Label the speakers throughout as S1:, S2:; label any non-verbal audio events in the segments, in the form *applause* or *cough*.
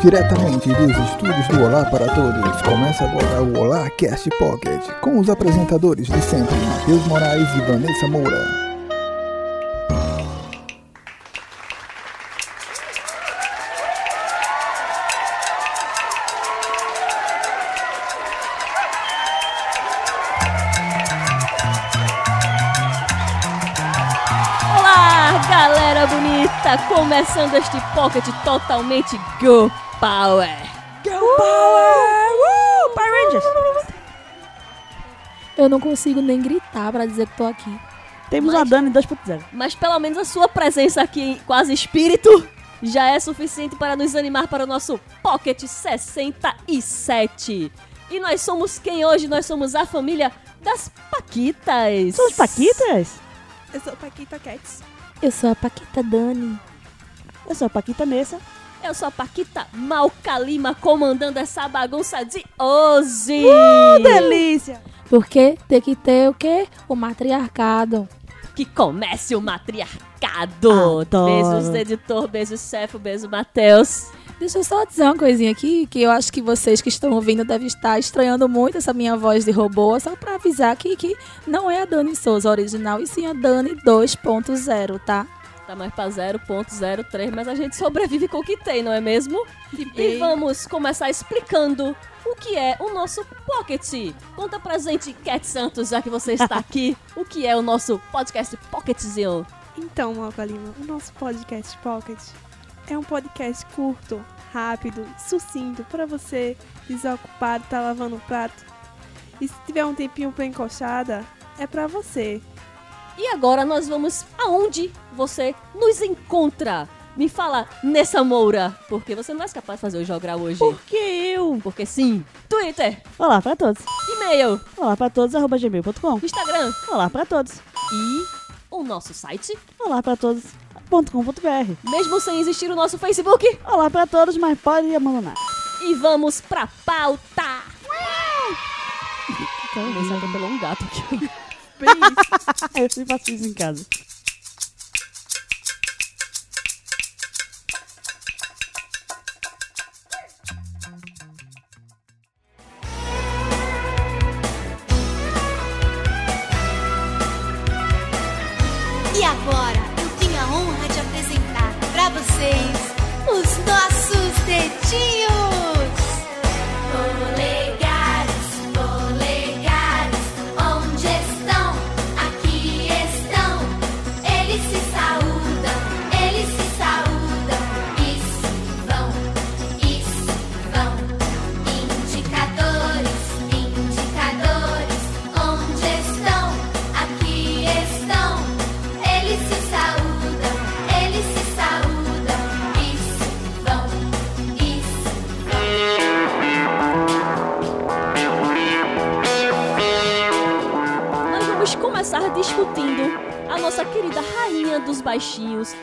S1: Diretamente dos estúdios do Olá para Todos, começa agora o Olá Cast Pocket, com os apresentadores de sempre, Matheus Moraes e Vanessa Moura.
S2: Olá, galera bonita! Começando este pocket totalmente Go Power!
S3: Girl Power! Uh! Power Rangers!
S4: Eu não consigo nem gritar pra dizer que tô aqui.
S3: Temos
S2: Mas-
S3: a Dani 2.0.
S2: Mas pelo menos a sua presença aqui em quase espírito já é suficiente para nos animar para o nosso Pocket 67. E nós somos quem hoje? Nós somos a família das Paquitas.
S3: São os Paquitas?
S5: Eu sou Paquita Cats.
S4: Eu sou a Paquita Dani.
S3: Eu sou a Paquita Nessa.
S2: Eu sou a Paquita Malcalima comandando essa bagunça de hoje.
S3: Uh, delícia!
S4: Porque tem que ter o quê? O matriarcado.
S2: que comece o matriarcado.
S3: Adoro.
S2: Beijos, editor, beijos, chefe, beijo, Matheus.
S4: Deixa eu só dizer uma coisinha aqui, que eu acho que vocês que estão ouvindo devem estar estranhando muito essa minha voz de robô, só pra avisar aqui que não é a Dani Souza original, e sim a Dani 2.0, tá?
S2: Tá mais pra 0.03, mas a gente sobrevive com o que tem, não é mesmo? E vamos começar explicando o que é o nosso Pocket. Conta pra gente, Cat Santos, já que você está *laughs* aqui, o que é o nosso podcast Pocketzinho.
S5: Então, Malca Lima, o nosso podcast Pocket é um podcast curto, rápido, sucinto, para você desocupado, tá lavando o prato. E se tiver um tempinho pra encoxada, é pra você.
S2: E agora nós vamos aonde você nos encontra. Me fala, Nessa Moura, porque você não é capaz de fazer o jogar hoje.
S3: Por que eu?
S2: Porque sim. Twitter,
S3: Olá pra todos.
S2: e-mail,
S3: Olá pra todos, arroba gmail.com.
S2: Instagram
S3: Olá pra todos.
S2: e o nosso site.
S3: Olá pra todos.com.br.
S2: Mesmo sem existir o nosso Facebook.
S3: Olá pra todos, mas pode abandonar.
S2: E vamos pra pauta.
S3: Então,
S2: Você atropelou um gato aqui.
S5: Isso.
S3: eu sempre faço isso em casa.
S6: E agora eu tenho a honra de apresentar pra vocês os nossos dedinhos.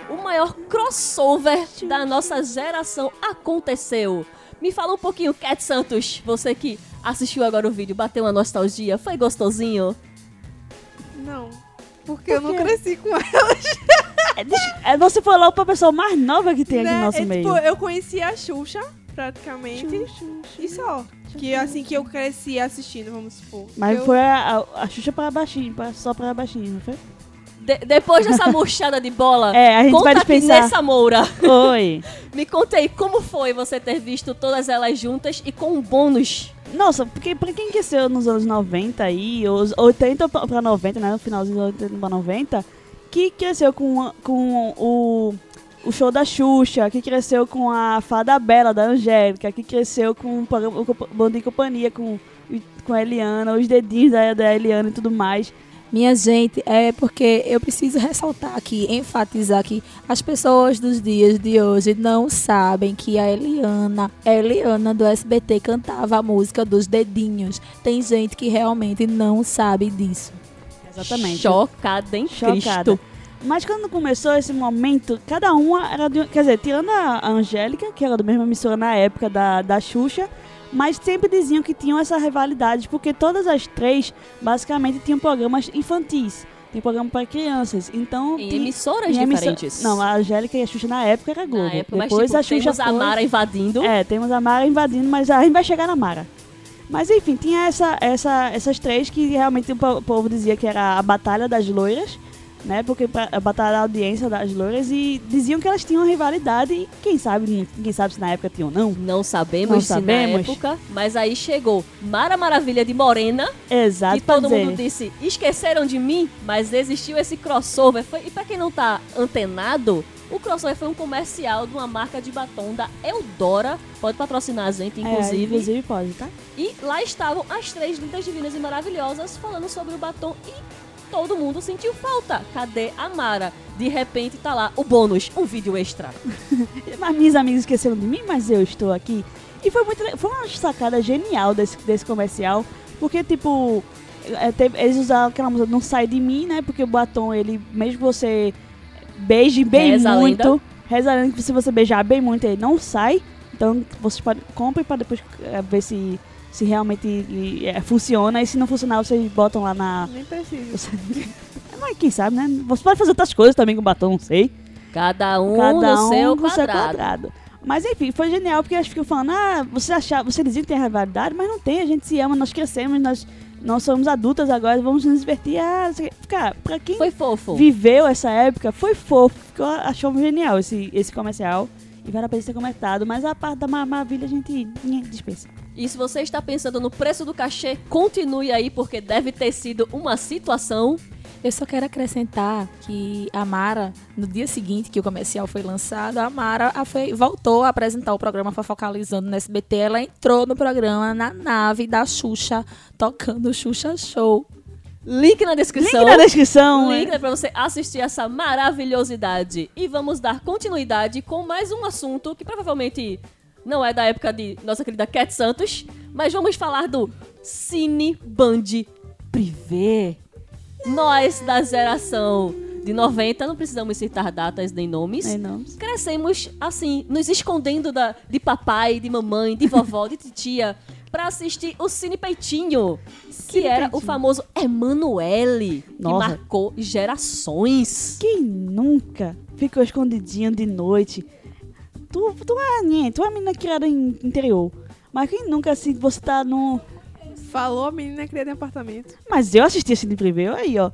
S2: O maior crossover da nossa geração aconteceu. Me fala um pouquinho, Cat Santos. Você que assistiu agora o vídeo, bateu uma nostalgia, foi gostosinho?
S5: Não. Porque eu não cresci com ela.
S3: É, *laughs* é, você falou pra pessoa mais nova que tem aqui
S5: né?
S3: no nosso
S5: É,
S3: meio.
S5: tipo, eu conheci a Xuxa, praticamente. E só. Que assim que eu cresci assistindo, vamos supor.
S3: Mas
S5: eu...
S3: foi a, a, a Xuxa pra baixinho, pra- só pra baixinho, não foi?
S2: De- depois dessa *laughs* murchada de bola,
S3: É, a gente
S2: conta
S3: vai
S2: aqui nessa Moura.
S3: Oi. *laughs*
S2: Me conta aí, como foi você ter visto todas elas juntas e com um bônus?
S3: Nossa, porque pra quem cresceu nos anos 90 aí, os 80 pra pra 90, né? No finalzinho dos 80 pra 90, que cresceu com, com o, o show da Xuxa, que cresceu com a Fada Bela da Angélica, que cresceu com o programa- o Compa- Bom Dia e Companhia, com, com a Eliana, os dedinhos da, da Eliana e tudo mais.
S4: Minha gente, é porque eu preciso ressaltar aqui, enfatizar que as pessoas dos dias de hoje não sabem que a Eliana, a Eliana do SBT cantava a música dos dedinhos. Tem gente que realmente não sabe disso.
S3: Exatamente.
S2: Chocada em
S3: Chocada.
S2: Cristo.
S3: Mas quando começou esse momento, cada uma era de. um- Quer dizer, tirando a a Angélica, que era da mesma emissora na época da, da Xuxa, mas sempre diziam que tinham essa rivalidade, porque todas as três basicamente tinham programas infantis. tem programa para crianças. Então,
S2: Em
S3: tem-
S2: emissoras
S3: em
S2: diferentes.
S3: Não, a Angélica e a Xuxa na época era Globo.
S2: Na época, mas
S3: Depois
S2: tipo,
S3: a Xuxa
S2: temos a
S3: foi-
S2: Mara invadindo.
S3: É, temos a Mara invadindo, mas a gente vai chegar na Mara. Mas enfim, tinha essa, essa, essas três que realmente o po- povo dizia que era a Batalha das Loiras, né? Porque pra- a Batalha da Audiência das Loiras e diziam que elas tinham uma rivalidade e quem sabe, ninguém sabe se na época tinham ou não.
S2: Não sabemos
S3: Não
S2: se
S3: sabemos.
S2: na época, mas aí chegou Mara Maravilha de Morena,
S3: Exato, pra
S2: todo mundo disse, esqueceram de mim, mas existiu esse crossover. Foi- e pra quem não tá antenado, o crossover foi um comercial de uma marca de batom da Eudora, pode patrocinar a gente,
S3: É,
S2: inclusive.
S3: inclusive pode, tá?
S2: E lá estavam as três lindas, divinas e maravilhosas falando sobre o batom e todo mundo sentiu falta. Cadê a Mara? De repente tá lá o bônus, um vídeo extra. *laughs*
S3: Mas minhas amigas esqueceram de mim, mas eu estou aqui. E foi muito foi uma sacada genial desse, desse comercial, porque tipo, é, eles usaram aquela música Não Sai de Mim, né? Porque o batom, ele, mesmo que você beije bem
S2: Reza
S3: muito,
S2: lenda.
S3: reza a lenda que se você beijar bem muito, ele não sai. Então vocês podem compre para depois é, ver se, se realmente é, funciona. E se não funcionar, vocês botam lá na.
S5: Nem precisa.
S3: Você, mas quem sabe, né? Você pode fazer outras coisas também com batom, não sei.
S2: Cada um
S3: Cada
S2: no
S3: um
S2: seu
S3: com seu
S2: quadrado.
S3: Mas enfim, foi genial porque elas ficam falando, ah, você achava, você dizia que tem rivalidade, mas não tem, a gente se ama, nós crescemos, nós, nós somos adultas agora, vamos nos divertir. Ah, o. Cara, pra quem
S2: Foi fofo.
S3: viveu essa época, foi fofo. Ficou, achou genial esse, esse comercial. E vale a pena ser comentado, mas a parte da Mar- maravilha a gente dispensa.
S2: E se você está pensando no preço do cachê, continue aí, porque deve ter sido uma situação.
S4: Eu só quero acrescentar que a Mara, no dia seguinte que o comercial foi lançado, a Mara a foi- voltou a apresentar o programa Fofocalizando no SBT. Ela entrou no programa na nave da Xuxa, tocando o Xuxa Show.
S2: Link na descrição.
S3: Link na descrição.
S2: Link
S3: né?
S2: para você assistir essa maravilhosidade. E vamos dar continuidade com mais um assunto que provavelmente não é da época de nossa querida Cat Santos, mas vamos falar do Cine Band Privé. Nós da geração de 90, não precisamos citar datas nem nomes.
S3: Nem não.
S2: Crescemos assim, nos escondendo da, de papai, de mamãe, de vovó, de titia, pra assistir o Cine Peitinho, que
S3: Cine
S2: era o
S3: Peitinho.
S2: famoso Emanuele, que marcou gerações.
S3: Quem nunca ficou escondidinho de noite? Tu, tu, é, tu é uma menina criada em interior. Mas quem nunca, assim, você tá no...
S5: Falou, a menina queria ter apartamento.
S3: Mas eu assistia assim de privê, aí, ó.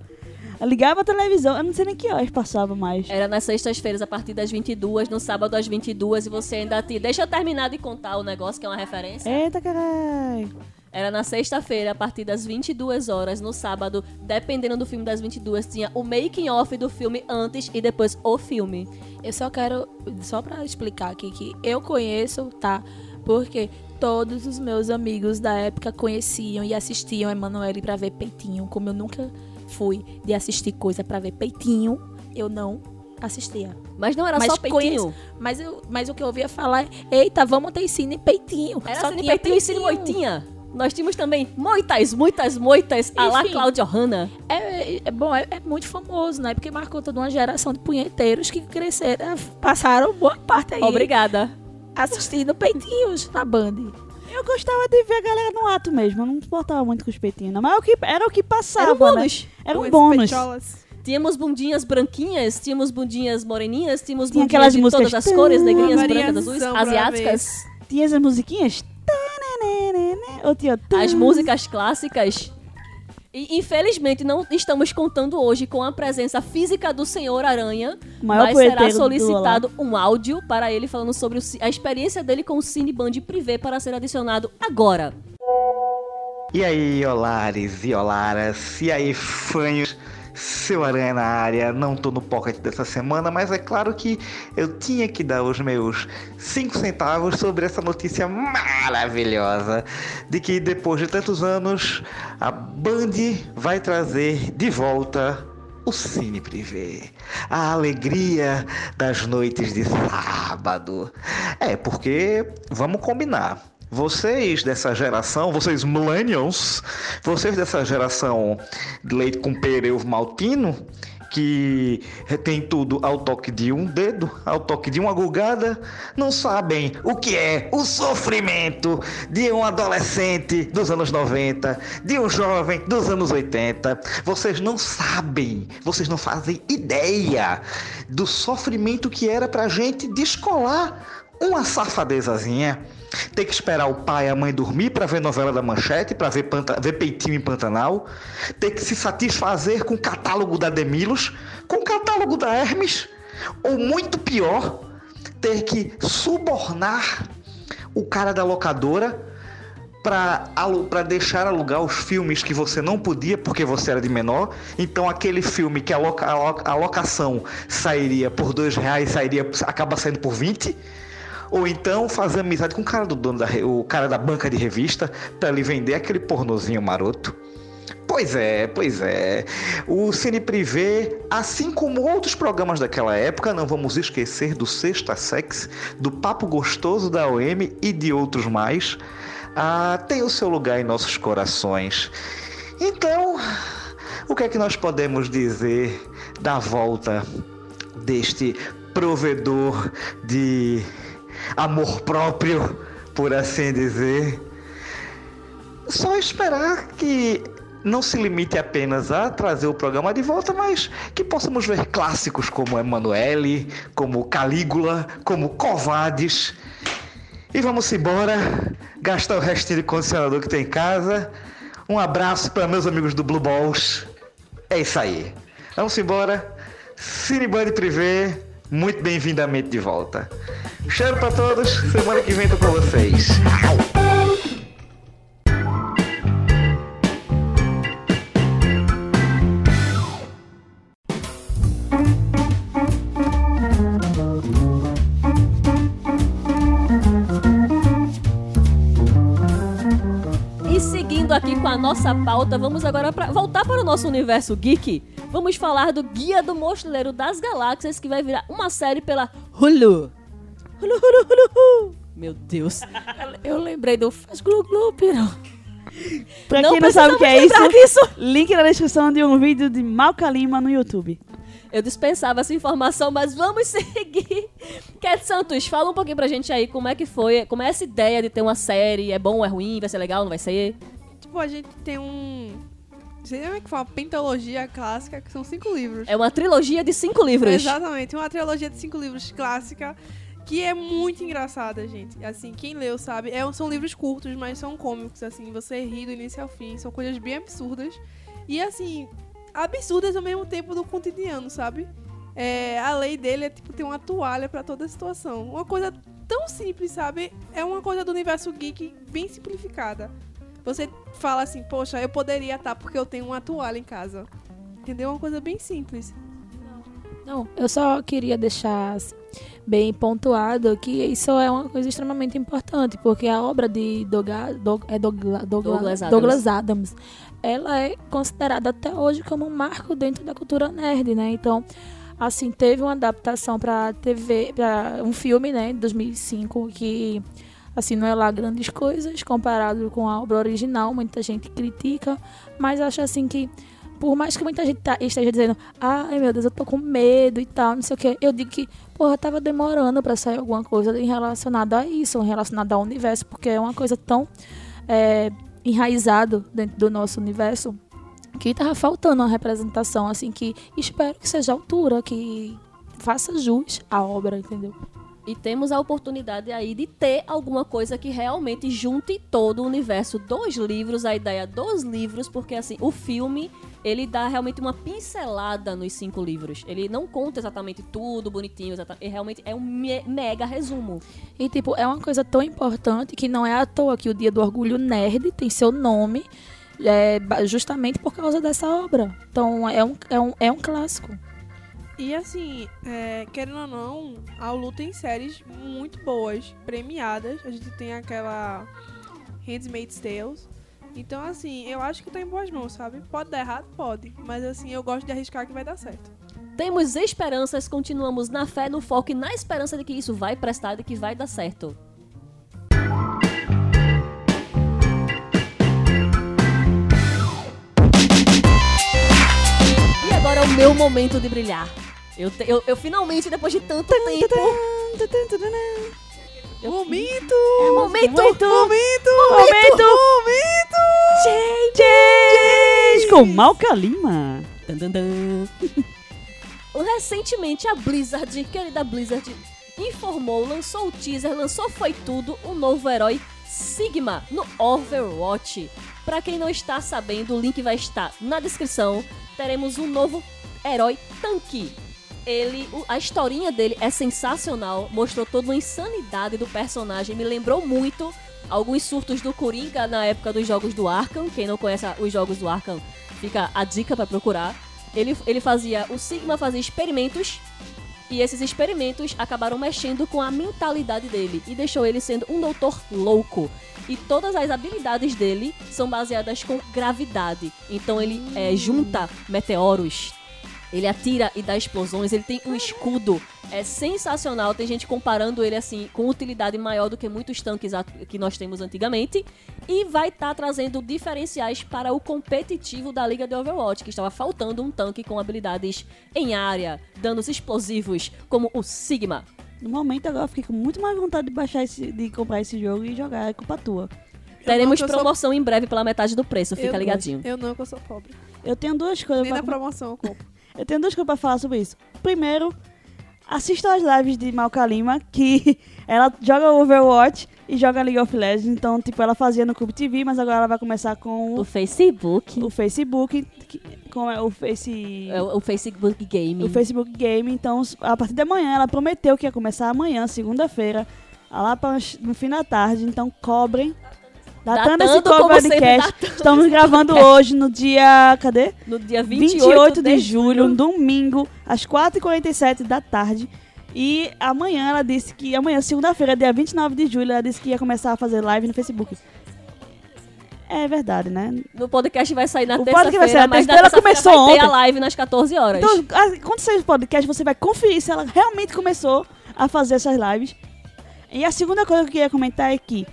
S3: Eu ligava a televisão, eu não sei nem que horas passava mais.
S2: Era nas sextas-feiras, a partir das 22, no sábado às 22, e você ainda te... Deixa eu terminar de contar o negócio, que é uma referência.
S3: Eita, caralho.
S2: Era na sexta-feira, a partir das 22 horas, no sábado, dependendo do filme das 22, tinha o making off do filme antes e depois o filme.
S4: Eu só quero, só pra explicar aqui, que eu conheço, tá? Porque todos os meus amigos da época conheciam e assistiam a Emanuele pra ver peitinho. Como eu nunca fui de assistir coisa pra ver peitinho, eu não assistia.
S2: Mas não era
S4: Mas
S2: só peitinho.
S4: conheço- Mas, eu, mas o que eu ouvia falar é: eita, vamos ter cine peitinho.
S2: Era
S4: Só
S2: cine
S4: tinha
S2: peitinho e cine moitinha. Nós tínhamos também muitas, muitas moitas a lá. Cláudia Hanna.
S4: É, é bom, é, é muito famoso, né? Porque marcou toda uma geração de punheteiros que cresceram, passaram boa parte aí
S2: Obrigada.
S4: assistindo peitinhos na Band.
S3: Eu gostava de ver a galera no ato mesmo, eu não importava muito com os peitinhos, não. Mas era o que, era o que passava,
S2: Era um
S3: né?
S2: bônus.
S3: Era um bônus.
S2: Tínhamos bundinhas branquinhas, tínhamos bundinhas moreninhas, tínhamos
S3: Tinha
S2: bundinhas
S3: aquelas
S2: de todas as cores, negrinhas, brancas, azuis, asiáticas.
S3: Tinha as musiquinhas. Ou tinha...
S2: As músicas clássicas. E infelizmente não estamos contando hoje com a presença física do Senhor Aranha, mas será solicitado um áudio para ele falando sobre o a experiência dele com o Cine Band Privé para ser adicionado agora.
S7: E aí, olares e olaras, e aí, fanhos, seu Aranha na área, não tô no pocket dessa semana, mas é claro que eu tinha que dar os meus 5 centavos sobre essa notícia maravilhosa de que depois de tantos anos, a Band vai trazer de volta o Cine Privé. A alegria das noites de sábado. É, porque, vamos combinar, vocês dessa geração, vocês millennials, vocês dessa geração de leite com pera ovo maltino, que tem tudo ao toque de um dedo, ao toque de uma gulgada, não sabem o que é o sofrimento de um adolescente dos anos 90, de um jovem dos anos 80. Vocês não sabem, vocês não fazem ideia do sofrimento que era pra gente descolar uma safadezazinha. Ter que esperar o pai e a mãe dormir para ver novela da manchete, para ver, ver peitinho em Pantanal. Ter que se satisfazer com o catálogo da Demilos, com o catálogo da Hermes. Ou muito pior, ter que subornar o cara da locadora para deixar alugar os filmes que você não podia porque você era de menor. Então aquele filme que a, loca, a, lo- a locação sairia por dois reais, sairia, acaba saindo por 20. Ou então fazer amizade com o cara do dono da, o cara da banca de revista para ele vender aquele pornozinho maroto. Pois é, pois é. O Cine Privé, assim como outros programas daquela época, não vamos esquecer do Sexta Sex, do Papo Gostoso da OM e de outros mais, ah, tem o seu lugar em nossos corações. Então, o que é que nós podemos dizer da volta deste provedor de amor próprio, por assim dizer? Só esperar que não se limite apenas a trazer o programa de volta, mas que possamos ver clássicos como Emanuele, como Calígula, como Covades. E vamos embora, gastar o restinho de condicionador que tem em casa. Um abraço para meus amigos do Blue Balls. É isso aí. Vamos embora. Cineband Privé, muito bem-vindamente de volta. Cheiro para todos. Semana que vem tô com vocês.
S2: E seguindo aqui com a nossa pauta, vamos agora pra, voltar para o nosso universo geek. Vamos falar do Guia do Mochileiro das Galáxias, que vai virar uma série pela Hulu. Hulu, Hulu, Hulu, Hulu. Meu Deus. *laughs*
S4: Eu lembrei do Faz Glu Glu, Piru.
S3: Pra
S2: Não
S3: quem não sabe o que é isso,
S2: disso.
S3: link na descrição de um vídeo de Malca Lima no YouTube.
S2: Eu dispensava essa informação, mas vamos *laughs* seguir. Cat Santos, fala um pouquinho pra gente aí como é que foi, como é essa ideia de ter uma série, é bom é ruim, vai ser legal, não vai ser?
S5: Tipo, a gente tem um. Sei como é que fala, pentalogia clássica, que são cinco livros.
S2: É uma trilogia de cinco livros.
S5: Exatamente, uma trilogia de cinco livros clássica que é muito engraçada, gente. Assim, quem leu sabe. É, são livros curtos, mas são cômicos, assim. Você ri do início ao fim. São coisas bem absurdas. E, assim, absurdas ao mesmo tempo do cotidiano, sabe? É, a lei dele é, tipo, ter uma toalha pra toda situação. Uma coisa tão simples, sabe? É uma coisa do universo geek bem simplificada. Você fala assim, poxa, eu poderia estar porque eu tenho uma toalha em casa. Entendeu? Uma coisa bem simples.
S4: Não, eu só queria deixar assim, bem pontuado que isso é uma coisa extremamente importante, porque a obra de Doga, Dog- é Dogla- Dogla-
S2: Douglas Adams.
S4: Douglas Adams, ela é considerada até hoje como um marco dentro da cultura nerd, né? Então, assim, teve uma adaptação para TV, para um filme, né, em 2005 que assim não é lá grandes coisas comparado com a obra original, muita gente critica, mas acho assim que por mais que muita gente tá- esteja dizendo, ai meu Deus, eu tô com medo e tal, não sei o que, eu digo que, porra, tava demorando pra sair alguma coisa relacionada a isso, relacionada ao universo, porque é uma coisa tão é, enraizado dentro do nosso universo que tava faltando uma representação, assim, que espero que seja a altura, que faça jus à obra, entendeu?
S2: E temos a oportunidade aí de ter alguma coisa que realmente junte todo o universo dos livros, a ideia dos livros, porque assim, o filme, ele dá realmente uma pincelada nos cinco livros. Ele não conta exatamente tudo bonitinho, exata- ele realmente é um me- mega resumo.
S4: E, tipo, é uma coisa tão importante que não é à toa que o Dia do Orgulho Nerd tem seu nome é, justamente por causa dessa obra. Então, é um, é um, é um clássico.
S5: E assim, é, querendo ou não, a Hulu tem séries muito boas, premiadas. A gente tem aquela Handmaid's Tales. Então, assim, eu acho que tá em boas mãos, sabe? Pode dar errado? Pode. Mas, assim, eu gosto de arriscar que vai dar certo.
S2: Temos esperanças, continuamos na fé, no foco e na esperança de que isso vai prestar e que vai dar certo. E agora é o meu momento de brilhar. Eu, eu, eu finalmente, depois de tanto tempo.
S5: Momento!
S2: É momento!
S3: Momento!
S5: Momento!
S3: Change! Com Malca Lima. *laughs*
S2: Recentemente, a Blizzard, querida Blizzard, informou, lançou o teaser, lançou Foi Tudo, o novo herói Sigma no Overwatch. Pra quem não está sabendo, o link vai estar na descrição. Teremos um novo herói tanque. Ele, a historinha dele é sensacional, mostrou toda a insanidade do personagem, me lembrou muito alguns surtos do Coringa na época dos jogos do Arkham. Quem não conhece os jogos do Arkham, fica a dica pra procurar. Ele, ele fazia, o Sigma fazia experimentos e esses experimentos acabaram mexendo com a mentalidade dele e deixou ele sendo um doutor louco. E todas as habilidades dele são baseadas com gravidade. Então ele é, junta meteoros, ele atira e dá explosões, ele tem um escudo. É sensacional, tem gente comparando ele assim com utilidade maior do que muitos tanques que nós temos antigamente. E vai estar trazendo diferenciais para o competitivo da Liga de Overwatch, que estava faltando um tanque com habilidades em área, danos explosivos, como o Sigma.
S3: No momento agora eu fiquei com muito mais vontade de baixar esse, de comprar esse jogo e jogar, é culpa tua.
S2: Teremos
S5: que eu sou-
S2: promoção em breve pela metade do preço, fica
S5: Eu-
S2: ligadinho.
S5: Eu não, que eu sou pobre.
S3: Eu tenho duas coisas
S5: Nem
S3: pra
S5: na promoção eu compro.
S3: Eu tenho duas coisas pra falar sobre isso. Primeiro, assista as lives de Malca Lima, que *laughs* ela joga Overwatch e joga League of Legends. Então, tipo, ela fazia no Cube TV, mas agora ela vai começar com
S2: O
S3: o,
S2: Facebook,
S3: o Facebook, que- com o Face...
S2: é o o Facebook Game.
S3: O Facebook Game, então a partir de amanhã, ela prometeu que ia começar amanhã, segunda-feira, lá pra, no fim da tarde, então cobrem. Datando,
S2: Datando,
S3: esse podcast.
S2: datando
S3: Estamos gravando *laughs* hoje no dia. Cadê?
S2: No dia 28,
S3: 28, de julho, um domingo, às 4h47 da tarde. E amanhã ela disse que. Amanhã, segunda-feira, dia 29 de julho, ela disse que ia começar a fazer live no Facebook. É verdade, né?
S2: No podcast vai sair na
S3: O
S2: terça-feira,
S3: na
S2: mas na
S3: terça-feira,
S2: terça-feira
S3: começou
S2: vai ter a
S3: ontem.
S2: live nas 14 horas.
S3: Então, quando sair o podcast, você vai conferir se ela realmente começou a fazer essas lives. E a segunda coisa que eu queria comentar é que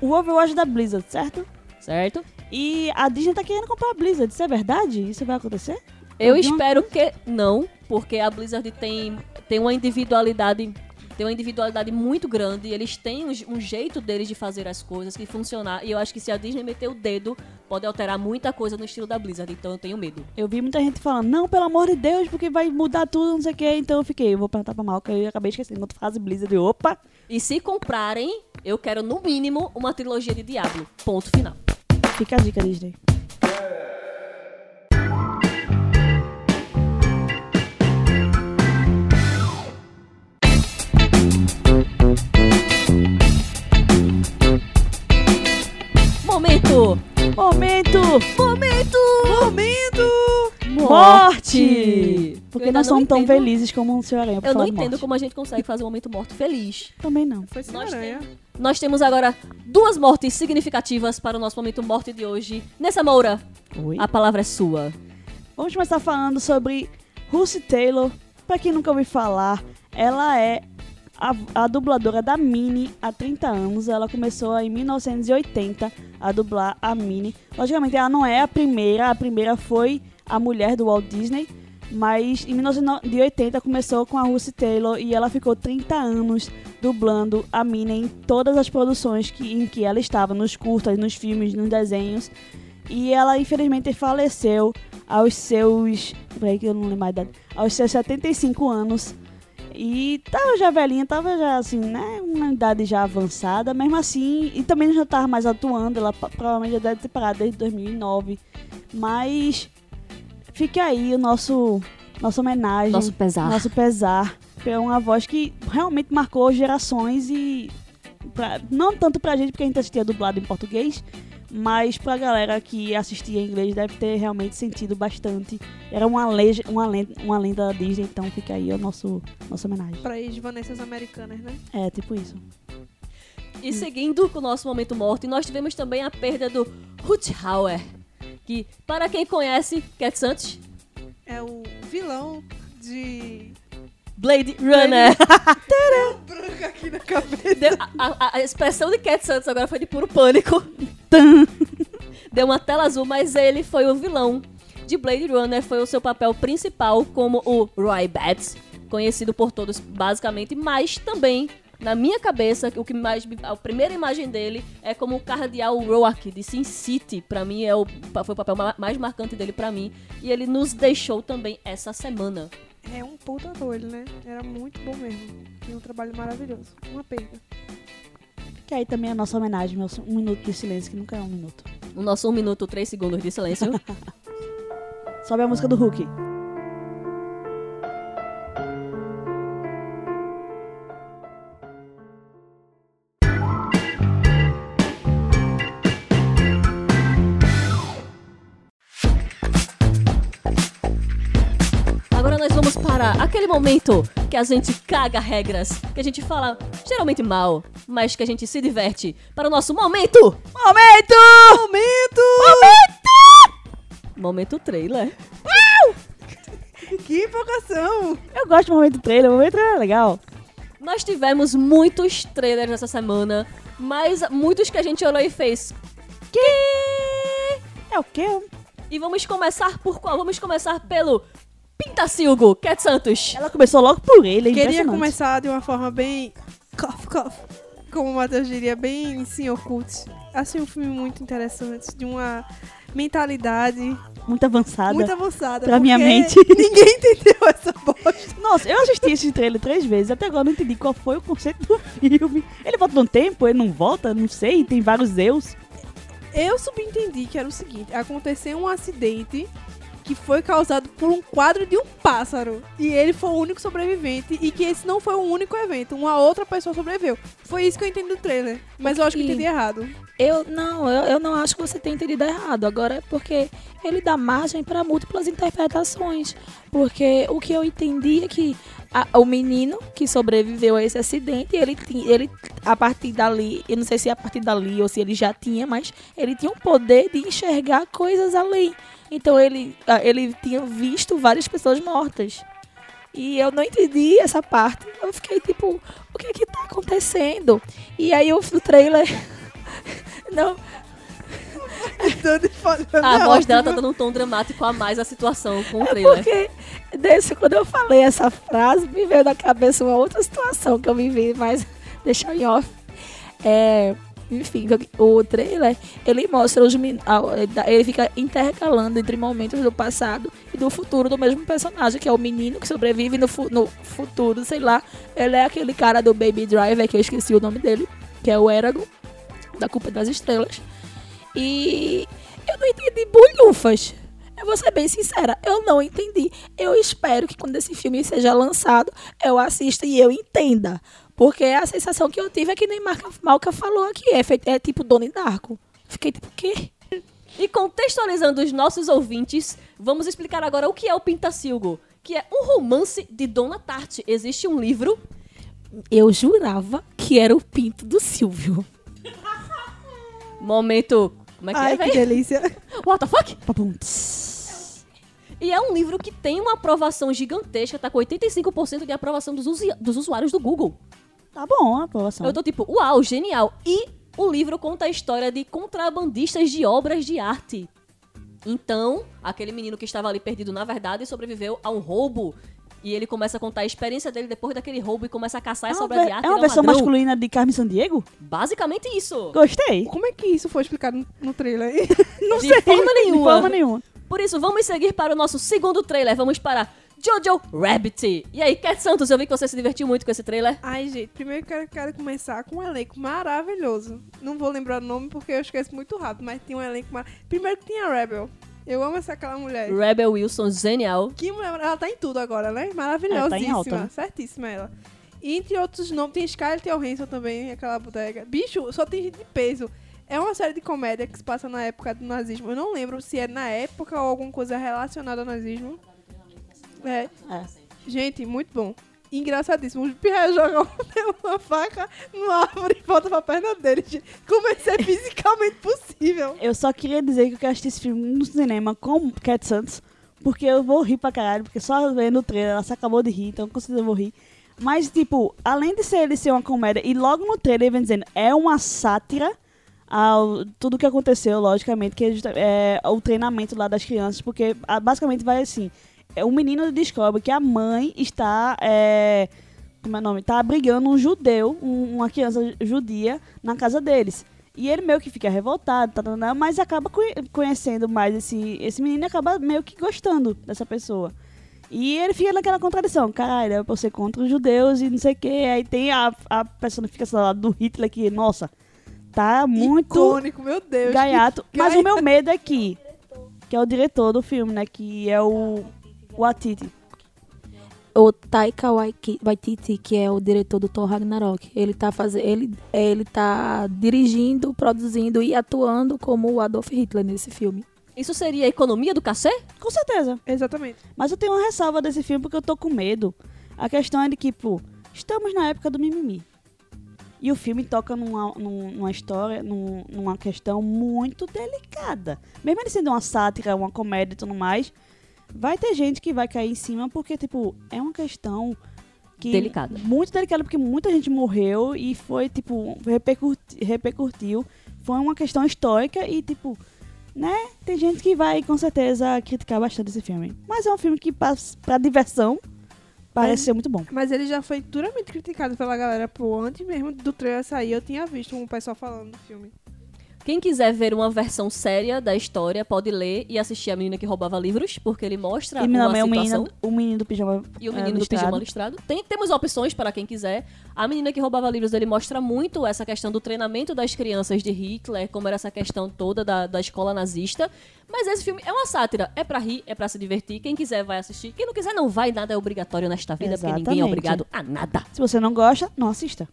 S3: o Overwatch da Blizzard, certo?
S2: Certo?
S3: E a Disney tá querendo comprar a Blizzard. Isso é verdade? Isso vai acontecer?
S2: Eu espero que não, porque a Blizzard tem, tem uma individualidade tem uma individualidade muito grande, eles têm um, um jeito deles de fazer as coisas que funcionar, e eu acho que se a Disney meter o dedo, pode alterar muita coisa no estilo da Blizzard, então eu tenho medo.
S3: Eu vi muita gente falando, não, pelo amor de Deus, porque vai mudar tudo, não sei o que. Então eu fiquei, eu vou perguntar pra Malca e eu acabei esquecendo outra frase Blizzard. Eu, Opa!
S2: E se comprarem, eu quero no mínimo uma trilogia de Diablo. Ponto final.
S3: Fica a dica, Disney.
S2: Momento!
S3: Momento!
S2: Momento!
S5: Momento!
S3: Morte! Porque
S2: não
S3: somos tão
S2: entendo-
S3: felizes como o Senhor Aranha.
S2: Eu não entendo
S3: morte.
S2: como a gente consegue fazer um momento morto feliz.
S3: Também não.
S5: Foi sem
S2: Nós
S5: aranha.
S2: Nós temos agora duas mortes significativas para o nosso momento morte de hoje. Nessa Moura,
S3: Oi?
S2: a palavra é sua.
S3: Vamos começar falando sobre Lucy Taylor. Pra quem nunca ouviu falar, ela é a, a dubladora da Minnie há 30 anos. Ela começou em 1980 a dublar a Minnie. Logicamente, ela não é a primeira. A primeira foi a mulher do Walt Disney. Mas em 1980 começou com a Lucy Taylor e ela ficou 30 anos dublando a Minnie em todas as produções que, em que ela estava, nos curtas, nos filmes, nos desenhos. E ela infelizmente faleceu aos seus. Peraí que eu não lembro mais idade. Aos seus 75 anos. E tava já velhinha, tava já assim, né? Uma idade já avançada, mesmo assim. E também já tava mais atuando, ela provavelmente já deve ter parado desde 2009. Mas. Fica aí o nosso. Nossa homenagem.
S2: Nosso pesar.
S3: Nosso pesar. É uma voz que realmente marcou gerações e. pra- não tanto pra gente, porque a gente assistia dublado em português, mas pra galera que assistia em inglês deve ter realmente sentido bastante. Era uma, lege, uma, lenda, uma lenda da Disney, então fica aí nosso, nossa homenagem.
S5: Pra ex Vanessas americanas, né?
S3: É, tipo isso.
S2: E seguindo com o nosso momento morte, nós tivemos também a perda do Hauer, que, para quem conhece, Cat Santos,
S5: É o vilão de.
S2: Blade Runner. *laughs*
S5: Branco aqui na cabeça.
S2: Deu- a, a- a expressão de Cat Santos agora foi de puro pânico. *laughs* Deu uma tela azul, mas ele foi o vilão de Blade Runner foi o seu papel principal como o Roy Batts, conhecido por todos basicamente, mas também na minha cabeça, o que mais me- a primeira imagem dele é como o cardeal Roark de Sin City, Pra mim é o foi o papel ma- mais marcante dele pra mim, e ele nos deixou também essa semana.
S5: É um puta ator ele, né? Era muito bom mesmo. Tinha um trabalho maravilhoso. Uma perda.
S3: Que aí também é a nossa homenagem, nosso um minuto de silêncio, que nunca é um minuto.
S2: O nosso 1 minuto 3 segundos de silêncio. *laughs*
S3: Sobe a música do Hulk.
S2: Aquele momento que a gente caga regras, que a gente fala geralmente mal, mas que a gente se diverte. Para o nosso momento!
S3: Momento! Momento!
S2: Momento trailer. *laughs*
S5: Que empolgação!
S3: Eu gosto do momento trailer, o momento trailer é legal.
S2: Nós tivemos muitos trailers essa semana, mas muitos que a gente olhou e fez. Que?
S3: É o quê?
S2: E vamos começar por qual? Vamos começar pelo Pintacilgo, Cat Santos.
S3: Ela começou logo por ele, é
S5: Queria começar de uma forma bem. Cough, cough. Como o Matheus diria, bem senhor cult. Achei um filme muito interessante, de uma mentalidade
S3: Muito avançada.
S5: muito avançada.
S3: Pra minha mente. *laughs*
S5: Ninguém entendeu essa bosta.
S3: Nossa, eu assisti esse trailer três vezes, até agora eu não entendi qual foi o conceito do filme. Ele volta no tempo, ele não volta, não sei, tem vários Zeus.
S5: Eu subentendi que era o seguinte: aconteceu um acidente que foi causado por um quadro de um pássaro. E ele foi o único sobrevivente. E que esse não foi o único evento. Uma outra pessoa sobreviveu. Foi isso que eu entendi do trailer. Mas eu acho que eu entendi errado.
S4: Eu não, eu, eu não acho que você tenha entendido errado. Agora é porque ele dá margem para múltiplas interpretações. Porque o que eu entendi é que a- o menino que sobreviveu a esse acidente, ele, ele a partir dali, eu não sei se é a partir dali ou se ele já tinha, mas ele tinha um poder de enxergar coisas além. Então ele, ah, ele tinha visto várias pessoas mortas. E eu não entendi essa parte. Eu fiquei tipo, o que é que tá acontecendo? E aí o o trailer. *laughs* Não,
S2: A voz dela tá dando um tom dramático a mais a situação com o
S4: É
S2: trailer.
S4: porque desse, quando eu falei essa frase, me veio na cabeça uma outra situação que eu vivi, mas *laughs* deixa em off. É, enfim, o trailer, ele mostra os ele fica intercalando entre momentos do passado e do futuro do mesmo personagem, que é o menino que sobrevive no, fu- no futuro, sei lá. Ele é aquele cara do Baby Driver, que eu esqueci o nome dele, que é o Eragon, da Culpa das Estrelas. E eu não entendi bolhufas. Eu vou ser bem sincera, eu não entendi. Eu espero que quando esse filme seja lançado, eu assista e eu entenda. Porque a sensação que eu tive é que nem Marca Malca falou aqui. É, feito, é tipo Dona Darko. Fiquei tipo, o quê?
S2: E contextualizando os nossos ouvintes, vamos explicar agora o que é o Pintacilgo, que é um romance de Dona Tarte. Existe um livro
S4: Eu jurava que era o pinto do Silvio. *laughs*
S2: Momento. Como é que
S5: Ai,
S2: é,
S5: que delícia. *laughs*
S2: What the fuck?
S3: Papum.
S2: E é um livro que tem uma aprovação gigantesca, tá com 85% de aprovação dos usuários do Google.
S3: Tá bom a aprovação.
S2: Eu tô tipo, uau, genial. E o livro conta a história de contrabandistas de obras de arte. Então, aquele menino que estava ali perdido, na verdade, sobreviveu a um roubo. E ele começa a contar a experiência dele depois daquele roubo e começa a caçar
S3: É
S2: essa obra de arte.
S3: é uma
S2: um
S3: versão
S2: ladrão.
S3: masculina de Carmen Sandiego?
S2: Basicamente isso.
S3: Gostei.
S5: Como é que isso foi explicado no- trailer? *laughs*
S3: Não
S2: De
S3: sei.
S2: forma
S3: De
S2: nenhuma.
S3: forma nenhuma.
S2: Por isso, vamos seguir para o nosso segundo trailer. Vamos para Jojo Rabbit. E aí, Cat Santos, eu vi que você se divertiu muito com esse trailer.
S5: Ai, gente, primeiro que eu quero, começar com um elenco maravilhoso. Não vou lembrar o nome porque eu esqueço muito rápido, mas tem um elenco maravilhoso. Primeiro que tem a Rebel. Eu amo essa aquela mulher.
S2: Rebel Wilson, genial.
S5: Que mulher, ela tá em tudo agora, né?
S3: É, tá em
S5: Maravilhosíssima.
S3: alta.
S5: Certíssima ela. E entre outros nomes, tem Scarlett Johansson também, aquela bodega. Bicho, só tem gente de peso. É uma série de comédia que se passa na época do nazismo. Eu não lembro se é na época ou alguma coisa relacionada ao nazismo. É.
S3: É.
S5: Gente, muito bom. Engraçadíssimo. O Pierre jogou *laughs* uma faca numa árvore e volta pra perna dele. Como isso é fisicamente possível?
S3: Eu só queria dizer que eu quero assistir esse filme no cinema com Cat Santos, porque eu vou rir pra caralho, porque só vendo o trailer, ela se acabou de rir, então com certeza eu vou rir. Mas, tipo, além de ser ele ser uma comédia, e logo no trailer ele vem dizendo, é uma sátira ao tudo que aconteceu, logicamente, que é é o treinamento lá das crianças, porque ah, basicamente vai assim, é, o menino descobre que a mãe está é, como é o nome? Tá abrigando um judeu, um- uma criança judia na casa deles. E ele meio que fica revoltado, tá, tá, tá, mas acaba conhe- conhecendo mais esse, esse menino e acaba meio que gostando dessa pessoa. E ele fica naquela contradição, caralho, é pra ser contra os judeus e não sei o que. Aí tem a, a personificação lá do Hitler que, nossa, tá muito
S5: Icônico, meu Deus.
S3: gaiato. Mas o meu medo é que, que é o diretor do filme, né, que é o Watiti.
S4: O Taika Waititi, que é o diretor do Thor Ragnarok, ele tá fazendo, ele, ele tá dirigindo, produzindo e atuando como o Adolf Hitler nesse filme.
S2: Isso seria a economia do cacê?
S3: Com certeza.
S5: Exatamente.
S3: Mas eu tenho uma ressalva desse filme porque eu tô com medo. A questão é de que, pô, estamos na época do mimimi. E o filme toca numa, num- numa história, num- numa questão muito delicada. Mesmo ele sendo uma sátira, uma comédia e tudo mais, vai ter gente que vai cair em cima porque, tipo, é uma questão que
S2: Delicada.
S3: muito delicada porque muita gente morreu e foi, tipo, repercuti- repercutiu. Foi uma questão histórica e, tipo, né? Tem gente que vai, com certeza, criticar bastante esse filme. Mas é um filme que, pra, pra diversão, parece
S5: Mas-
S3: ser muito bom.
S5: Mas ele já foi duramente criticado pela galera, pô. Antes mesmo do trailer sair, eu tinha visto um pessoal falando do filme.
S2: Quem quiser ver uma versão séria da história, pode ler e assistir A Menina que Roubava Livros, porque ele mostra
S3: E
S2: uma
S3: o
S2: situação.
S3: menino, o menino do pijama.
S2: E o
S3: é,
S2: menino do
S3: listrado.
S2: pijama listrado. Tem, temos opções para quem quiser. A menina que roubava livros, ele mostra muito essa questão do treinamento das crianças de Hitler, como era essa questão toda da, da escola nazista. Mas esse filme é uma sátira. É pra rir, é pra se divertir. Quem quiser vai assistir. Quem não quiser não vai. Nada é obrigatório nesta vida, porque ninguém é
S3: Exatamente.
S2: obrigado a nada.
S3: Se você não gosta, não assista.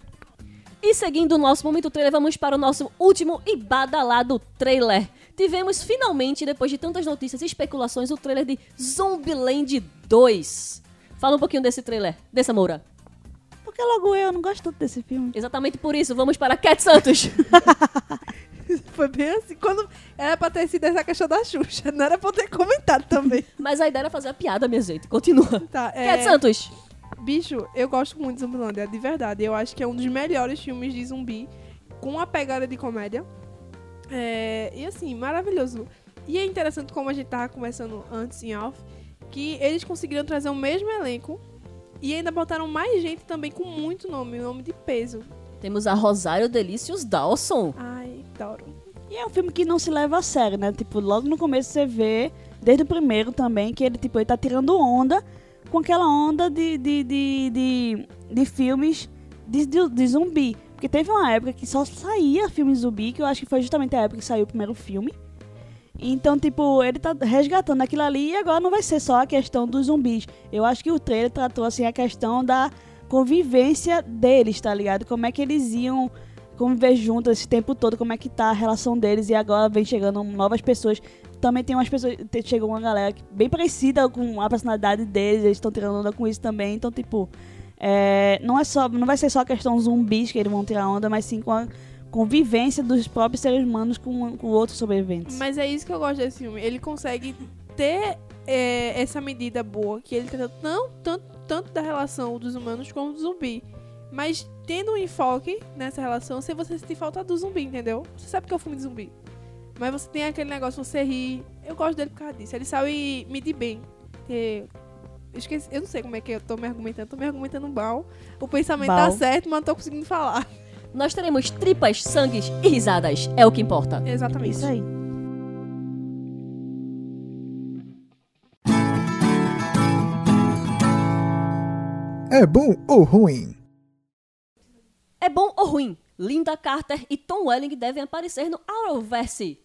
S2: E seguindo o nosso momento trailer, vamos para o nosso último e badalado trailer. Tivemos finalmente, depois de tantas notícias e especulações, o trailer de Zombieland 2. Fala um pouquinho desse trailer, dessa Moura.
S3: Porque logo eu não gosto tanto desse filme.
S2: Exatamente por isso, vamos para Cat Santos. *laughs*
S5: Foi bem assim. Quando era pra ter sido essa questão da Xuxa, não era pra ter comentado também.
S2: Mas a ideia era fazer a piada, minha gente. Continua.
S5: Tá, é,
S2: Cat Santos.
S5: Bicho, eu gosto muito de Zumbilândia, de verdade. Eu acho que é um dos melhores filmes de zumbi, com uma pegada de comédia. É, e assim, maravilhoso. E é interessante como a gente tava conversando antes em off, que eles conseguiram trazer o mesmo elenco e ainda botaram mais gente também com muito nome, nome de peso.
S2: Temos a Rosário Delícios Dawson.
S5: Ai, adoro.
S3: E é um filme que não se leva a sério, né? Tipo, logo no começo você vê, desde o primeiro também, que ele, tipo, ele tá tirando onda com aquela onda de, de, de, de, de filmes de, de, de zumbi. Porque teve uma época que só saía filme zumbi, que eu acho que foi justamente a época que saiu o primeiro filme. Então, tipo, ele tá resgatando aquilo ali e agora não vai ser só a questão dos zumbis. Eu acho que o trailer tratou, assim, a questão da convivência deles, tá ligado? Como é que eles iam conviver juntos esse tempo todo, como é que tá a relação deles e agora vem chegando novas pessoas. Também tem umas pessoas, chegou uma galera bem parecida com a personalidade deles, eles estão tirando onda com isso também. Então, tipo, é, não é só, não vai ser só a questão zumbis que eles vão tirar onda, mas sim com a convivência dos próprios seres humanos com, com outros sobreviventes.
S5: Mas é isso que eu gosto desse filme. Ele consegue ter é, essa medida boa, que ele trata não, tanto, tanto da relação dos humanos como do zumbi. Mas tendo um enfoque nessa relação sem você sentir falta do zumbi, entendeu? Você sabe que é um filme de zumbi. Mas você tem aquele negócio, você ri. Eu gosto dele por causa disso. Ele sabe medir bem. Ter- Eu, esqueci, eu não sei como é que eu tô me argumentando. Tô me argumentando mal. O pensamento tá
S3: Bal.
S5: certo, mas não tô conseguindo falar.
S2: Nós teremos tripas, sangues e risadas. É o que importa.
S5: Exatamente.
S3: Isso aí.
S1: É bom ou ruim?
S2: É bom ou ruim? Linda Carter e Tom Welling devem aparecer no Arrowverse.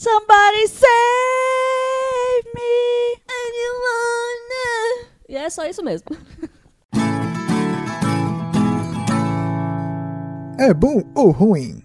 S3: Somebody save me!
S2: E é só isso mesmo.
S1: É bom ou ruim?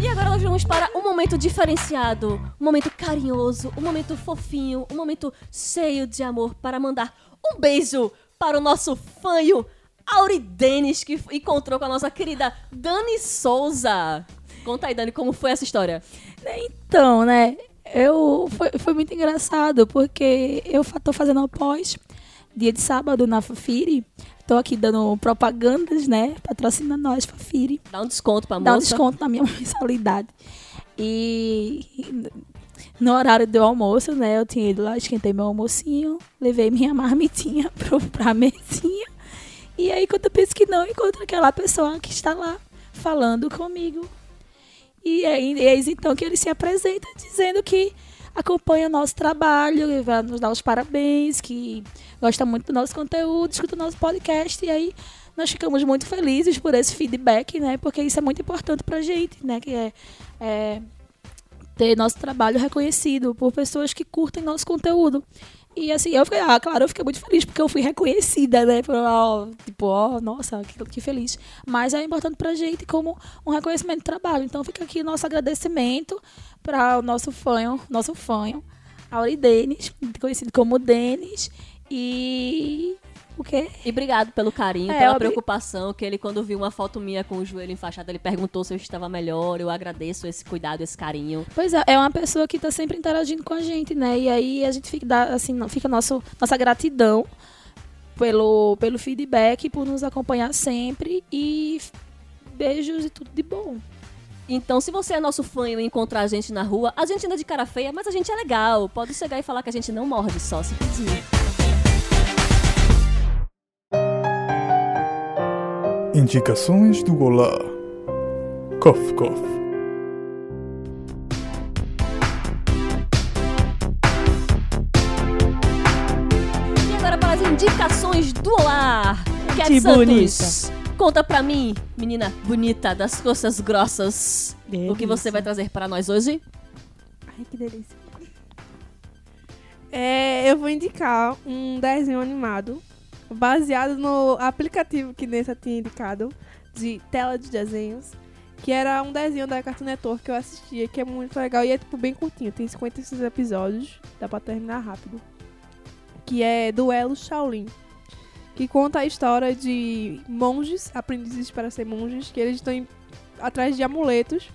S2: E agora nós vamos para um momento diferenciado, um momento carinhoso, um momento fofinho, um momento cheio de amor para mandar um beijo para o nosso fanho Auri Denis, que encontrou com a nossa querida Dani Souza. Conta aí, Dani, como foi essa história?
S4: Então, né? Eu foi, foi muito engraçado porque eu tô fazendo o pós dia de sábado na Fafiri. tô aqui dando propagandas, né? Patrocina nós, Fafiri.
S2: Dá um desconto pra
S4: Dá um
S2: moça.
S4: desconto na minha *laughs* mensalidade. E no horário do almoço, né? Eu tinha ido lá, esquentei meu almocinho, levei minha *laughs* marmitinha pro, pra mesinha. E aí, quando eu penso que não, encontro aquela pessoa que está lá falando comigo. E aí, eis então que ele se apresenta dizendo que acompanha o nosso trabalho, e vai nos dar os parabéns, que gosta muito do nosso conteúdo, escuta o nosso podcast. E aí, nós ficamos muito felizes por esse feedback, né? Porque isso é muito importante pra gente, né? Que é, é ter nosso trabalho reconhecido por pessoas que curtem nosso conteúdo. E assim, eu fiquei, ah, claro, eu fiquei muito feliz porque eu fui reconhecida, né? Por, ó, tipo, nossa, que, que feliz. Mas é importante pra gente como um reconhecimento de trabalho. Então fica aqui nosso agradecimento para o nosso fã, nosso fã, Auri Denis, conhecido como Denis. E o quê?
S2: E obrigado pelo carinho,
S4: É,
S2: pela
S4: obri-
S2: preocupação, que ele, quando viu uma foto minha com o joelho enfaixado, ele perguntou se eu estava melhor. Eu agradeço esse cuidado, esse carinho.
S4: Pois é, é uma pessoa que tá sempre interagindo com a gente, né? E aí a gente fica, assim, fica nosso, nossa gratidão pelo, pelo feedback, por nos acompanhar sempre. E beijos e tudo de bom.
S2: Então, se você é nosso fã e encontrar a gente na rua, a gente anda de cara feia, mas a gente é legal. Pode chegar e falar que a gente não morde só se pedir.
S1: Indicações do Olá. Cof, cof.
S2: E agora para as indicações do Olá. Cat
S3: Que
S2: Santos, conta pra mim, menina bonita das costas grossas, o que você
S3: Delícia.
S2: vai trazer para nós hoje?
S5: Ai, que delícia. É, eu vou indicar um desenho animado baseado no aplicativo que Nessa tinha indicado, de tela de desenhos, que era um desenho da Cartoon Network que eu assistia, que é muito legal e é tipo bem curtinho, tem 56 episódios, dá pra terminar rápido. Que é Duelo Shaolin, que conta a história de monges, aprendizes para ser monges, que eles estão atrás de amuletos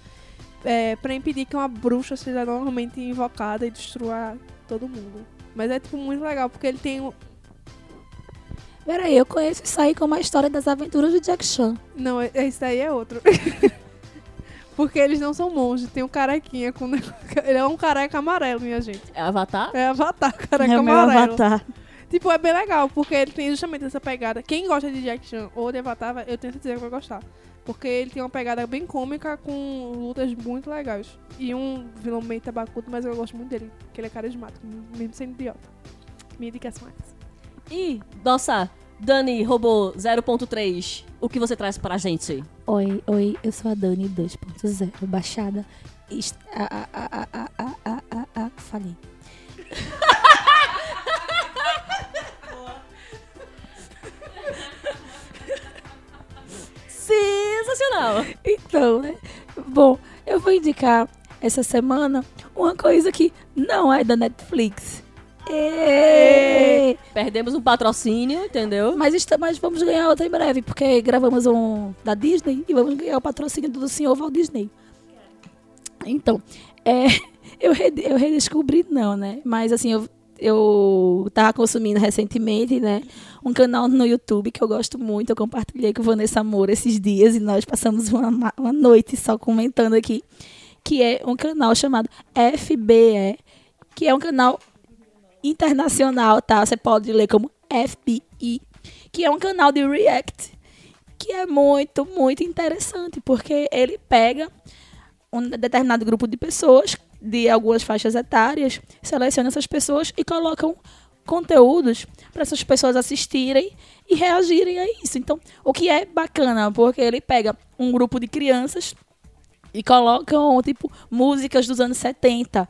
S5: é, para impedir que uma bruxa seja normalmente invocada e destrua todo mundo. Mas é tipo muito legal porque ele tem
S4: Peraí, eu conheço isso aí como a história das aventuras de Jack Chan.
S5: Não, é- esse daí é outro. *laughs* Porque eles não são monges, tem um carequinha com. *laughs* Ele é um careca amarelo, minha gente.
S2: É Avatar?
S5: É Avatar, *laughs* careca
S3: É o meu
S5: amarelo.
S3: avatar.
S5: Tipo, é bem legal, porque ele tem justamente essa pegada. Quem gosta de Jack Chan ou de Avatar, eu tenho certeza que vai gostar. Porque ele tem uma pegada bem cômica com lutas muito legais. E um vilão meio tabacudo, mas eu gosto muito dele, porque ele é carismático, mesmo sendo idiota. Minha indicação é essa.
S2: E, nossa, Dani Robô 0.3, o que você traz pra gente?
S4: Oi, oi, eu sou a Dani 2.0, baixada. Est... Ah, ah, ah, ah, ah, ah, ah, falei. *laughs*
S2: Sensacional!
S4: Então, né? Bom, eu vou indicar essa semana uma coisa que não é da Netflix Ê!
S2: Perdemos um patrocínio, entendeu?
S4: Mas, está, mas vamos ganhar outra em breve, porque gravamos um da Disney e vamos ganhar o patrocínio do senhor Walt Disney. Então, é, *laughs* eu, eu redescobri, não, né? Mas assim, eu, eu tava consumindo recentemente, né? Um canal no YouTube que eu gosto muito. Eu compartilhei com Vanessa Moura esses dias e nós passamos uma, ma- uma noite só comentando aqui. Que é um canal chamado FBE, que é um canal internacional, tá? Você pode ler como FBI, que é um canal de React, que é muito, muito interessante, porque ele pega um determinado grupo de pessoas de algumas faixas etárias, seleciona essas pessoas e colocam conteúdos para essas pessoas assistirem e reagirem a isso. Então, o que é bacana, porque ele pega um grupo de crianças e colocam, tipo, músicas dos anos 70,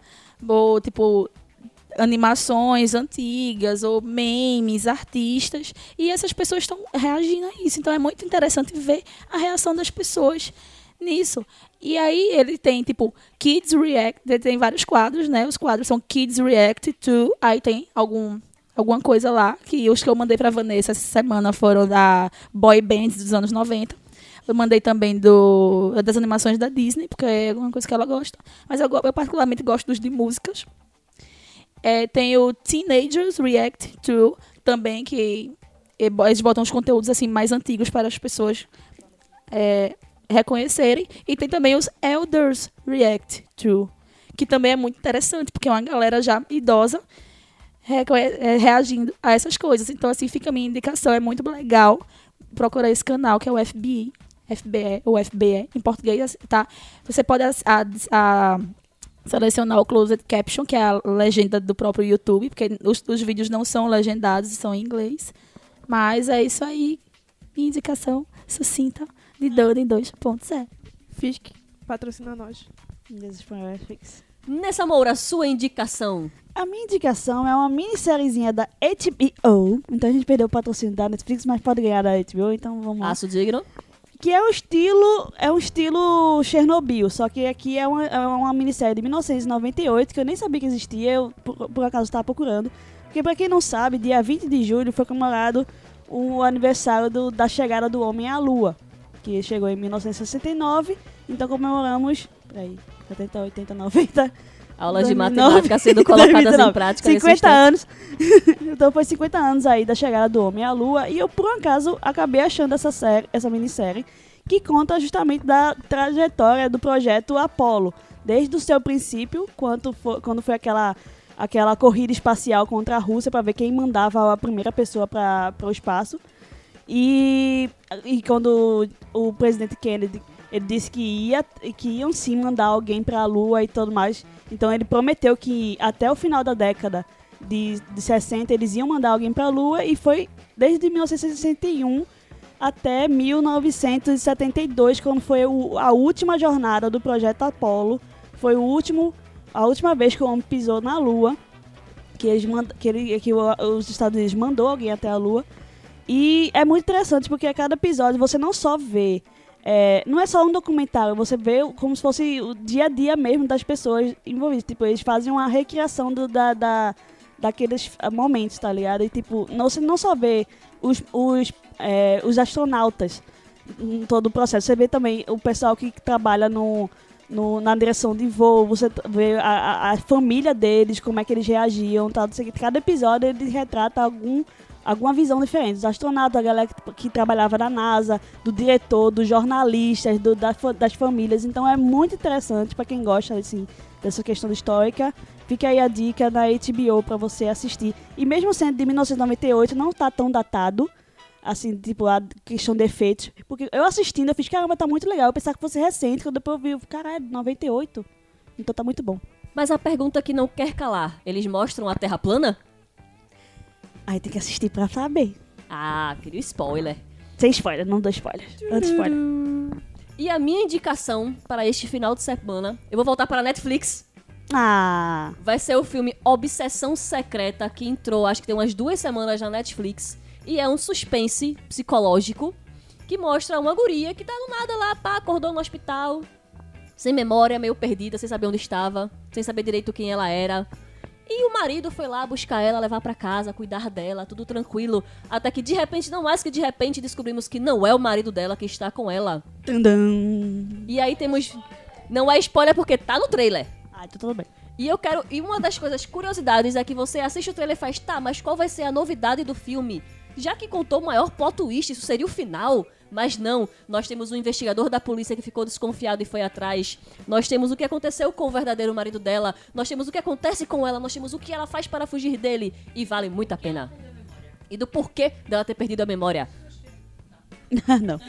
S4: ou, tipo, animações antigas ou memes, artistas, e essas pessoas estão reagindo a isso. Então é muito interessante ver a reação das pessoas nisso. E aí ele tem tipo Kids React, ele tem vários quadros, né? Os quadros são Kids React to, aí tem algum alguma coisa lá, que os que eu mandei pra Vanessa essa semana foram da boy bands dos anos 90. Eu mandei também do, das animações da Disney, porque é uma coisa que ela gosta. Mas eu, eu particularmente gosto dos de músicas. É, tem o Teenagers React to, também, que eles botam os conteúdos assim mais antigos para as pessoas é, reconhecerem. E tem também os Elders React To, que também é muito interessante, porque é uma galera já idosa é, reagindo a essas coisas. Então, assim, fica a minha indicação. É muito legal procurar esse canal, que é o FBI. FBE ou FBE em português, tá? Você pode a- a- selecionar o closed caption, que é a legenda do próprio YouTube, porque os, os vídeos não são legendados, são em inglês. Mas é isso aí. Minha indicação sucinta de Duden 2.0.
S5: Fisk, patrocina nós.
S2: Nessa Moura, sua indicação.
S3: A minha indicação é uma minissériezinha da HBO. Então a gente perdeu o patrocínio da Netflix, mas pode ganhar da HBO, então vamos lá.
S2: Aço digno.
S3: Que é um estilo. É um estilo Chernobyl. Só que aqui é uma, é uma minissérie de 1998, que eu nem sabia que existia, eu por, por acaso estava procurando. Porque pra quem não sabe, dia 20 de julho foi comemorado o aniversário do- da chegada do homem à Lua. Que chegou em 1969. Então comemoramos. Peraí, 70, 80, 90.
S2: Aulas de
S3: 2009,
S2: matemática sendo *laughs* colocadas em
S3: 2019.
S2: prática. nesse
S3: 50
S2: instante.
S3: anos. *laughs* então foi 50 anos aí da chegada do homem à lua. E eu, por um acaso, acabei achando essa série, essa minissérie, que conta justamente da trajetória do projeto Apollo. Desde o seu princípio, quanto fo- quando foi aquela, aquela corrida espacial contra a Rússia para ver quem mandava a primeira pessoa para o espaço. E, e quando o presidente Kennedy ele disse que ia que iam sim mandar alguém para a Lua e tudo mais. Então ele prometeu que até o final da década de, de 60 eles iam mandar alguém para a Lua e foi desde 1961 até 1972 quando foi o- a última jornada do projeto Apollo. Foi o último a última vez que o homem pisou na Lua, que eles mand, que, ele, que o- os Estados Unidos mandou alguém até a Lua. E é muito interessante porque a cada episódio você não só vê. É, não é só um documentário, você vê como se fosse o dia a dia mesmo das pessoas envolvidas. Tipo, eles fazem uma recriação do- da, da, daqueles ah, momentos, tá ligado? E tipo, não, você não só vê os, os, é, os astronautas em todo o processo, você vê também o pessoal que trabalha no, no- na direção de voo, você vê a, a, a família deles, como é que eles reagiam, tal, cada episódio ele retrata algum alguma visão diferente. Os astronautas, a galera que, que trabalhava na NASA, do diretor, dos jornalistas, do- da das famílias. Então é muito interessante para quem gosta assim, dessa questão histórica. Fica aí a dica da HBO para você assistir. E mesmo sendo de 1998, não tá tão datado. Assim, tipo, a questão de efeitos. Porque eu assistindo, eu fiz, caramba, tá muito legal. Eu pensava que fosse recente, quando depois eu vi, caralho, 98. Então tá muito bom.
S2: Mas a pergunta que não quer calar: eles mostram a Terra plana?
S3: Aí tem que assistir pra saber.
S2: Ah, queria spoiler.
S3: Sem spoiler, não dou spoiler. Antes spoiler.
S2: E a minha indicação para este final de semana, eu vou voltar para a Netflix.
S3: Ah,
S2: Vai ser o filme Obsessão Secreta, que entrou acho que tem umas duas semanas na Netflix. E é um suspense psicológico que mostra uma guria que tá do nada lá, pá, acordou no hospital, sem memória, meio perdida, sem saber onde estava, sem saber direito quem ela era. E o marido foi lá buscar ela, levar pra casa, cuidar dela, tudo tranquilo. Até que de repente, não mais que de repente, descobrimos que não é o marido dela que está com ela.
S3: Tandam.
S2: E aí temos. Não é spoiler porque tá no trailer.
S3: Ah, então tudo bem.
S2: E eu quero. E uma das coisas curiosidades é que você assiste o trailer e faz, tá, mas qual vai ser a novidade do filme? Já que contou o maior plot twist, isso seria o final. Mas não, nós temos um investigador da polícia que ficou desconfiado e foi atrás. Nós temos o que aconteceu com o verdadeiro marido dela. Nós temos o que acontece com ela. Nós temos o que ela faz para fugir dele. E vale muito a pena. E do porquê dela ter perdido a memória. *laughs*
S3: não.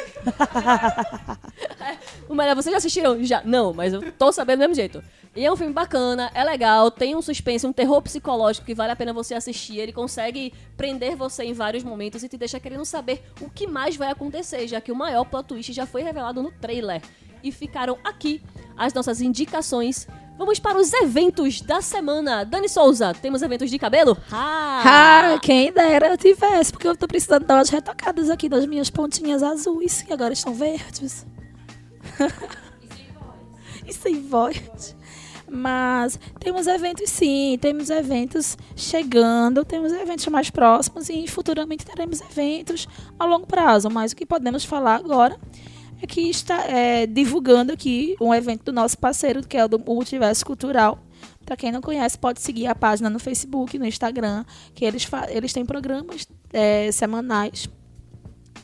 S3: *laughs*
S2: Melhor, vocês já assistiram? Já? Não, mas eu tô sabendo do mesmo jeito. E é um filme bacana, é legal, tem um suspense, um terror psicológico que vale a pena você assistir. Ele consegue prender você em vários momentos e te deixa querendo saber o que mais vai acontecer, já que o maior plot twist já foi revelado no trailer. E ficaram aqui as nossas indicações. Vamos para os eventos da semana. Dani Souza, temos eventos de cabelo? Ah!
S4: Quem dera eu tivesse, porque eu tô precisando dar umas retocadas aqui das minhas pontinhas azuis, que agora estão verdes. *laughs* e sem voz. Mas temos eventos sim, temos eventos chegando, temos eventos mais próximos e futuramente teremos eventos a longo prazo. Mas o que podemos falar agora que está é, divulgando aqui um evento do nosso parceiro, que é o do Multiverso Cultural, Pra quem não conhece, pode seguir a página no Facebook, no Instagram, que eles, eles têm programas é, semanais.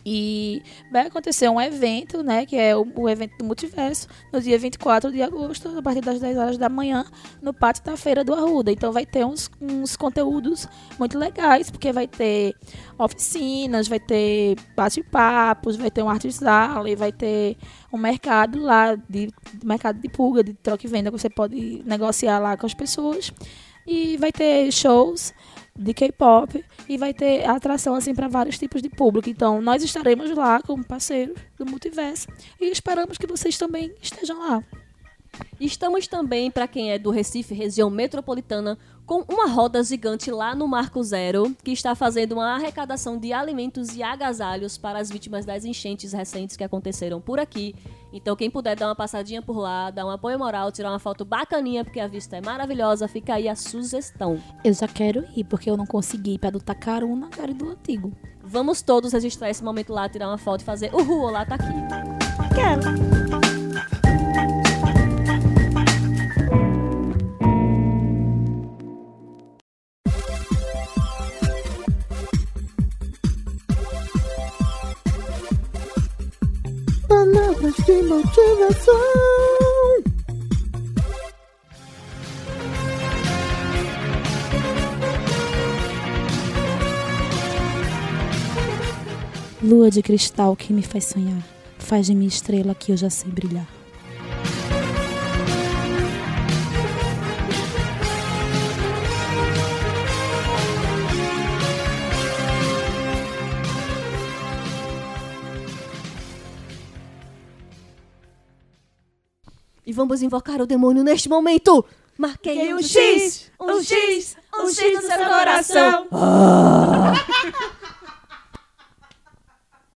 S4: E vai acontecer um evento, né? Que é o, o evento do Multiverso, no dia 24 de agosto, a partir das 10 horas da manhã, no pátio da Feira do Arruda. Então vai ter uns, uns conteúdos muito legais, porque vai ter oficinas, vai ter bate-papos, vai ter um arte sala e vai ter um mercado lá, de, de mercado de pulga, de troca e venda, que você pode negociar lá com as pessoas. E vai ter shows de K-pop e vai ter atração assim para vários tipos de público. Então, nós estaremos lá como parceiros do Multiverso e esperamos que vocês também estejam lá.
S2: Estamos também, para quem é do Recife, região metropolitana, com uma roda gigante lá no Marco Zero, que está fazendo uma arrecadação de alimentos e agasalhos para as vítimas das enchentes recentes que aconteceram por aqui. Então, quem puder dar uma passadinha por lá, dar um apoio moral, tirar uma foto bacaninha, porque a vista é maravilhosa, fica aí a sugestão.
S4: Eu já quero ir, porque eu não consegui ir para do Tacaruna, quero ir do Antigo.
S2: Vamos todos registrar esse momento lá, tirar uma foto e fazer Uhul, olá, tá aqui.
S3: Quero.
S1: Motivação.
S4: Lua de cristal que me faz sonhar, faz de mim estrela que eu já sei brilhar.
S2: Vamos invocar o demônio neste momento!
S3: Marquei
S2: um
S3: um
S2: X!
S3: X,
S2: Um X! Um X no seu coração! *laughs*